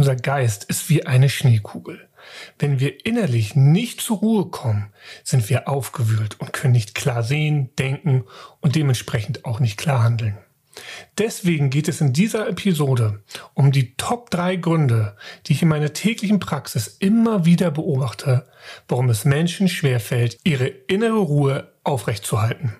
Unser Geist ist wie eine Schneekugel. Wenn wir innerlich nicht zur Ruhe kommen, sind wir aufgewühlt und können nicht klar sehen, denken und dementsprechend auch nicht klar handeln. Deswegen geht es in dieser Episode um die Top 3 Gründe, die ich in meiner täglichen Praxis immer wieder beobachte, warum es Menschen schwerfällt, ihre innere Ruhe aufrechtzuerhalten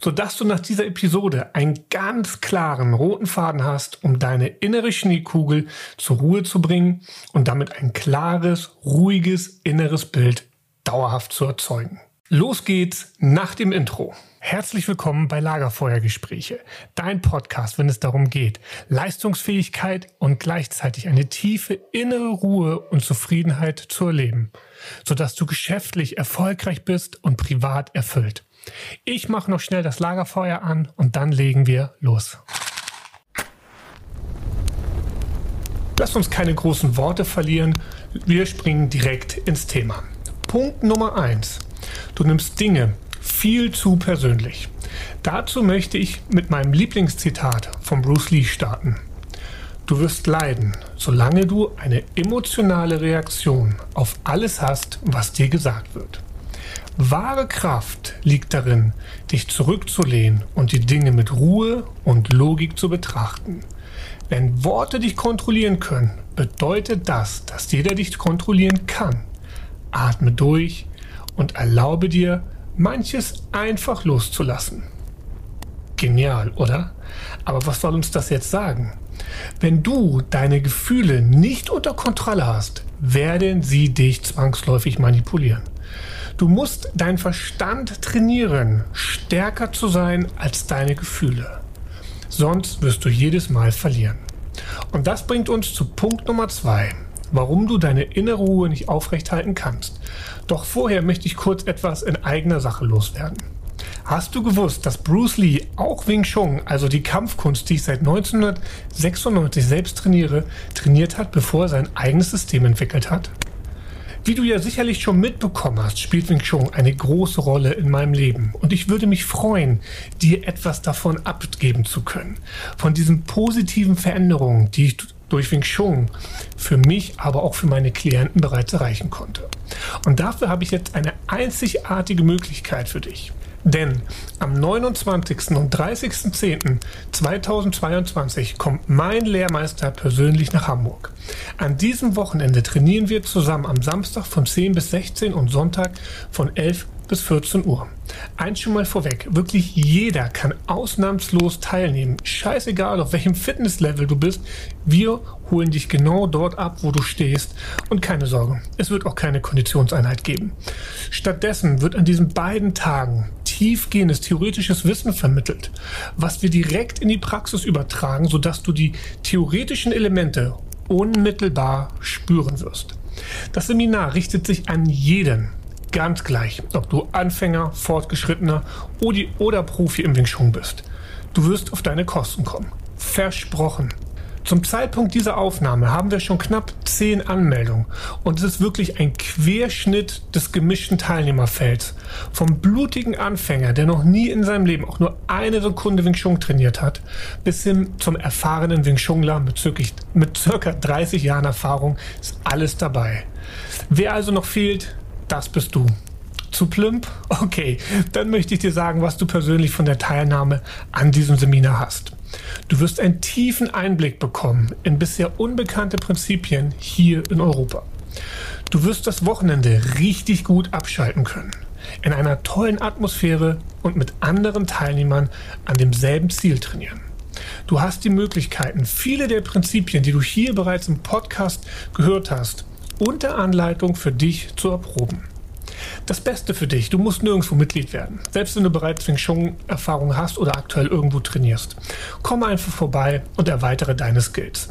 sodass du nach dieser Episode einen ganz klaren roten Faden hast, um deine innere Schneekugel zur Ruhe zu bringen und damit ein klares, ruhiges inneres Bild dauerhaft zu erzeugen. Los geht's nach dem Intro. Herzlich willkommen bei Lagerfeuergespräche, dein Podcast, wenn es darum geht, Leistungsfähigkeit und gleichzeitig eine tiefe innere Ruhe und Zufriedenheit zu erleben, sodass du geschäftlich erfolgreich bist und privat erfüllt. Ich mache noch schnell das Lagerfeuer an und dann legen wir los. Lass uns keine großen Worte verlieren. Wir springen direkt ins Thema. Punkt Nummer eins: Du nimmst Dinge viel zu persönlich. Dazu möchte ich mit meinem Lieblingszitat von Bruce Lee starten. Du wirst leiden, solange du eine emotionale Reaktion auf alles hast, was dir gesagt wird. Wahre Kraft liegt darin, dich zurückzulehnen und die Dinge mit Ruhe und Logik zu betrachten. Wenn Worte dich kontrollieren können, bedeutet das, dass jeder dich kontrollieren kann. Atme durch und erlaube dir, manches einfach loszulassen. Genial, oder? Aber was soll uns das jetzt sagen? Wenn du deine Gefühle nicht unter Kontrolle hast, werden sie dich zwangsläufig manipulieren. Du musst deinen Verstand trainieren, stärker zu sein als deine Gefühle. Sonst wirst du jedes Mal verlieren. Und das bringt uns zu Punkt Nummer zwei, warum du deine innere Ruhe nicht aufrechthalten kannst. Doch vorher möchte ich kurz etwas in eigener Sache loswerden. Hast du gewusst, dass Bruce Lee auch Wing Chun, also die Kampfkunst, die ich seit 1996 selbst trainiere, trainiert hat, bevor er sein eigenes System entwickelt hat? Wie du ja sicherlich schon mitbekommen hast, spielt Wing Chun eine große Rolle in meinem Leben. Und ich würde mich freuen, dir etwas davon abgeben zu können. Von diesen positiven Veränderungen, die ich durch Wing Chun für mich, aber auch für meine Klienten bereits erreichen konnte. Und dafür habe ich jetzt eine einzigartige Möglichkeit für dich. Denn am 29. und 30.10.2022 kommt mein Lehrmeister persönlich nach Hamburg. An diesem Wochenende trainieren wir zusammen am Samstag von 10 bis 16 und Sonntag von 11 bis 14 Uhr. Eins schon mal vorweg, wirklich jeder kann ausnahmslos teilnehmen. Scheißegal, auf welchem Fitnesslevel du bist, wir holen dich genau dort ab, wo du stehst. Und keine Sorge, es wird auch keine Konditionseinheit geben. Stattdessen wird an diesen beiden Tagen tiefgehendes theoretisches Wissen vermittelt, was wir direkt in die Praxis übertragen, sodass du die theoretischen Elemente unmittelbar spüren wirst. Das Seminar richtet sich an jeden, Ganz gleich, ob du Anfänger, Fortgeschrittener oder Profi im Wing Chun bist. Du wirst auf deine Kosten kommen. Versprochen. Zum Zeitpunkt dieser Aufnahme haben wir schon knapp zehn Anmeldungen und es ist wirklich ein Querschnitt des gemischten Teilnehmerfelds. Vom blutigen Anfänger, der noch nie in seinem Leben auch nur eine Sekunde Wing Chun trainiert hat, bis hin zum erfahrenen Wing Chunler mit, mit circa 30 Jahren Erfahrung ist alles dabei. Wer also noch fehlt, das bist du. Zu plump? Okay, dann möchte ich dir sagen, was du persönlich von der Teilnahme an diesem Seminar hast. Du wirst einen tiefen Einblick bekommen in bisher unbekannte Prinzipien hier in Europa. Du wirst das Wochenende richtig gut abschalten können. In einer tollen Atmosphäre und mit anderen Teilnehmern an demselben Ziel trainieren. Du hast die Möglichkeiten, viele der Prinzipien, die du hier bereits im Podcast gehört hast, unter Anleitung für dich zu erproben. Das Beste für dich, du musst nirgendwo Mitglied werden, selbst wenn du bereits Wing Chun Erfahrung hast oder aktuell irgendwo trainierst. Komm einfach vorbei und erweitere deine Skills.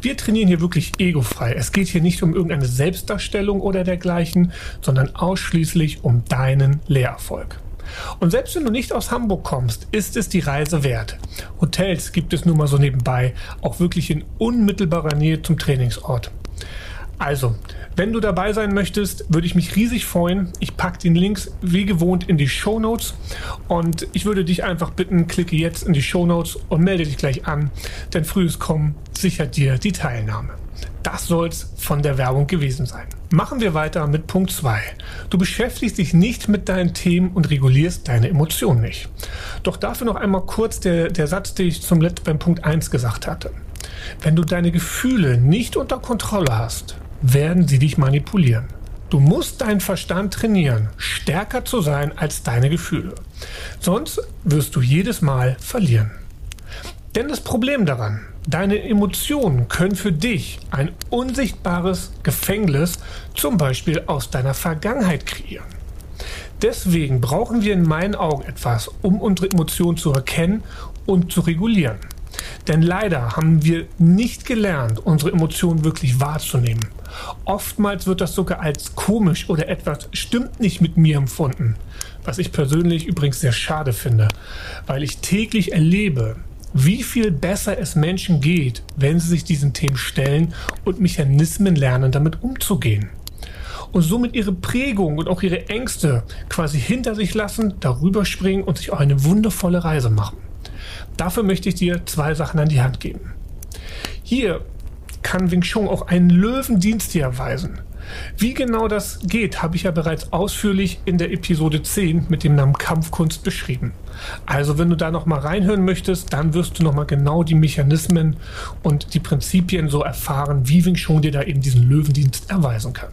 Wir trainieren hier wirklich egofrei. Es geht hier nicht um irgendeine Selbstdarstellung oder dergleichen, sondern ausschließlich um deinen Lehrerfolg. Und selbst wenn du nicht aus Hamburg kommst, ist es die Reise wert. Hotels gibt es nun mal so nebenbei, auch wirklich in unmittelbarer Nähe zum Trainingsort. Also, wenn du dabei sein möchtest, würde ich mich riesig freuen. Ich packe den Links wie gewohnt in die Show Notes und ich würde dich einfach bitten, klicke jetzt in die Show Notes und melde dich gleich an, denn frühes Kommen sichert dir die Teilnahme. Das soll's von der Werbung gewesen sein. Machen wir weiter mit Punkt 2. Du beschäftigst dich nicht mit deinen Themen und regulierst deine Emotionen nicht. Doch dafür noch einmal kurz der, der Satz, den ich zum letzten beim Punkt 1 gesagt hatte. Wenn du deine Gefühle nicht unter Kontrolle hast, werden sie dich manipulieren. Du musst deinen Verstand trainieren, stärker zu sein als deine Gefühle. Sonst wirst du jedes Mal verlieren. Denn das Problem daran, deine Emotionen können für dich ein unsichtbares Gefängnis, zum Beispiel aus deiner Vergangenheit kreieren. Deswegen brauchen wir in meinen Augen etwas, um unsere Emotionen zu erkennen und zu regulieren. Denn leider haben wir nicht gelernt, unsere Emotionen wirklich wahrzunehmen. Oftmals wird das sogar als komisch oder etwas stimmt nicht mit mir empfunden. Was ich persönlich übrigens sehr schade finde, weil ich täglich erlebe, wie viel besser es Menschen geht, wenn sie sich diesen Themen stellen und Mechanismen lernen, damit umzugehen. Und somit ihre Prägung und auch ihre Ängste quasi hinter sich lassen, darüber springen und sich auch eine wundervolle Reise machen. Dafür möchte ich dir zwei Sachen an die Hand geben. Hier kann Wing Chun auch einen Löwendienst dir erweisen. Wie genau das geht, habe ich ja bereits ausführlich in der Episode 10 mit dem Namen Kampfkunst beschrieben. Also wenn du da noch mal reinhören möchtest, dann wirst du noch mal genau die Mechanismen und die Prinzipien so erfahren, wie Wing Chun dir da eben diesen Löwendienst erweisen kann.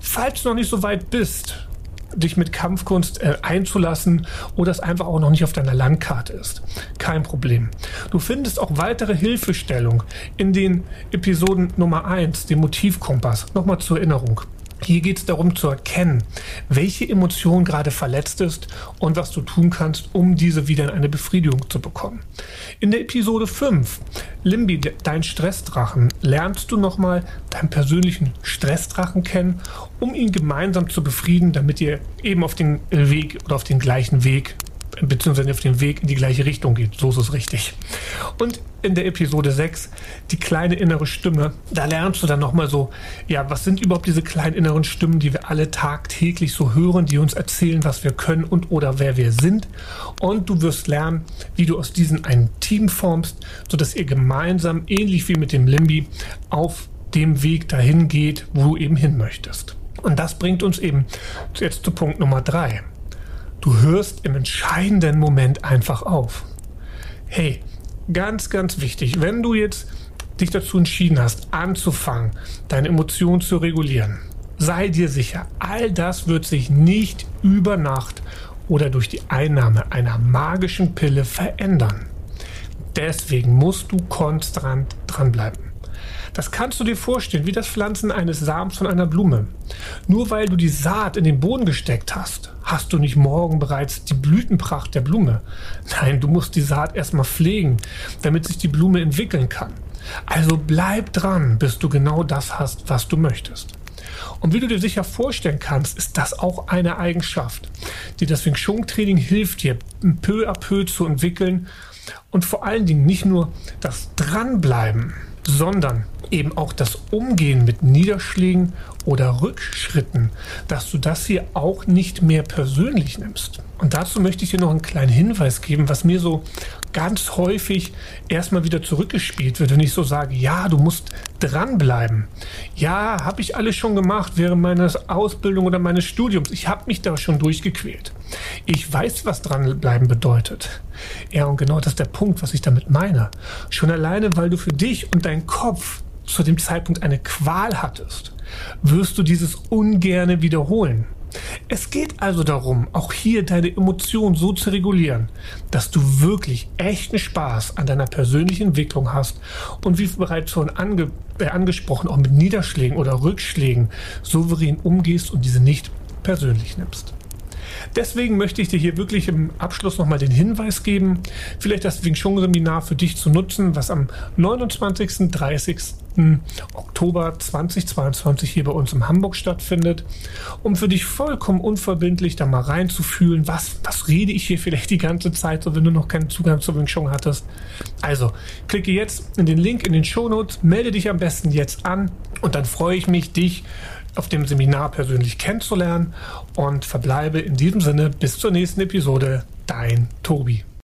Falls du noch nicht so weit bist, dich mit Kampfkunst äh, einzulassen oder es einfach auch noch nicht auf deiner Landkarte ist. Kein Problem. Du findest auch weitere Hilfestellung in den Episoden Nummer 1, dem Motivkompass. Nochmal zur Erinnerung. Hier geht es darum zu erkennen, welche Emotion gerade verletzt ist und was du tun kannst, um diese wieder in eine Befriedigung zu bekommen. In der Episode 5, Limbi, dein Stressdrachen, lernst du nochmal deinen persönlichen Stressdrachen kennen, um ihn gemeinsam zu befrieden, damit ihr eben auf den Weg oder auf den gleichen Weg beziehungsweise auf den Weg in die gleiche Richtung geht. So ist es richtig. Und in der Episode 6, die kleine innere Stimme, da lernst du dann nochmal so, ja, was sind überhaupt diese kleinen inneren Stimmen, die wir alle tagtäglich so hören, die uns erzählen, was wir können und oder wer wir sind. Und du wirst lernen, wie du aus diesen ein Team formst, sodass ihr gemeinsam, ähnlich wie mit dem Limbi, auf dem Weg dahin geht, wo du eben hin möchtest. Und das bringt uns eben jetzt zu Punkt Nummer 3. Du hörst im entscheidenden Moment einfach auf. Hey, ganz, ganz wichtig, wenn du jetzt dich dazu entschieden hast, anzufangen, deine Emotionen zu regulieren, sei dir sicher, all das wird sich nicht über Nacht oder durch die Einnahme einer magischen Pille verändern. Deswegen musst du konstant dranbleiben. Das kannst du dir vorstellen, wie das Pflanzen eines Samens von einer Blume. Nur weil du die Saat in den Boden gesteckt hast, hast du nicht morgen bereits die Blütenpracht der Blume. Nein, du musst die Saat erstmal pflegen, damit sich die Blume entwickeln kann. Also bleib dran, bis du genau das hast, was du möchtest. Und wie du dir sicher vorstellen kannst, ist das auch eine Eigenschaft, die das Wing Chun Training hilft dir, peu à peu zu entwickeln und vor allen Dingen nicht nur das Dranbleiben, sondern eben auch das Umgehen mit Niederschlägen oder Rückschritten, dass du das hier auch nicht mehr persönlich nimmst. Und dazu möchte ich dir noch einen kleinen Hinweis geben, was mir so ganz häufig erstmal wieder zurückgespielt wird, wenn ich so sage, ja, du musst dranbleiben. Ja, habe ich alles schon gemacht während meiner Ausbildung oder meines Studiums. Ich habe mich da schon durchgequält. Ich weiß, was dranbleiben bedeutet. Ja, und genau das ist der Punkt, was ich damit meine. Schon alleine, weil du für dich und deinen Kopf zu dem Zeitpunkt eine Qual hattest, wirst du dieses ungerne wiederholen. Es geht also darum, auch hier deine Emotionen so zu regulieren, dass du wirklich echten Spaß an deiner persönlichen Entwicklung hast und wie bereits schon ange äh, angesprochen, auch mit Niederschlägen oder Rückschlägen souverän umgehst und diese nicht persönlich nimmst. Deswegen möchte ich dir hier wirklich im Abschluss nochmal den Hinweis geben, vielleicht das Wing Chun Seminar für dich zu nutzen, was am 29. 30. Oktober 2022 hier bei uns in Hamburg stattfindet, um für dich vollkommen unverbindlich da mal reinzufühlen, was, was rede ich hier vielleicht die ganze Zeit, so wenn du noch keinen Zugang zu Wing Chun hattest. Also, klicke jetzt in den Link in den Show Notes, melde dich am besten jetzt an Und dann freue ich mich, dich auf dem Seminar persönlich kennenzulernen und verbleibe in diesem Sinne bis zur nächsten Episode. Dein Tobi.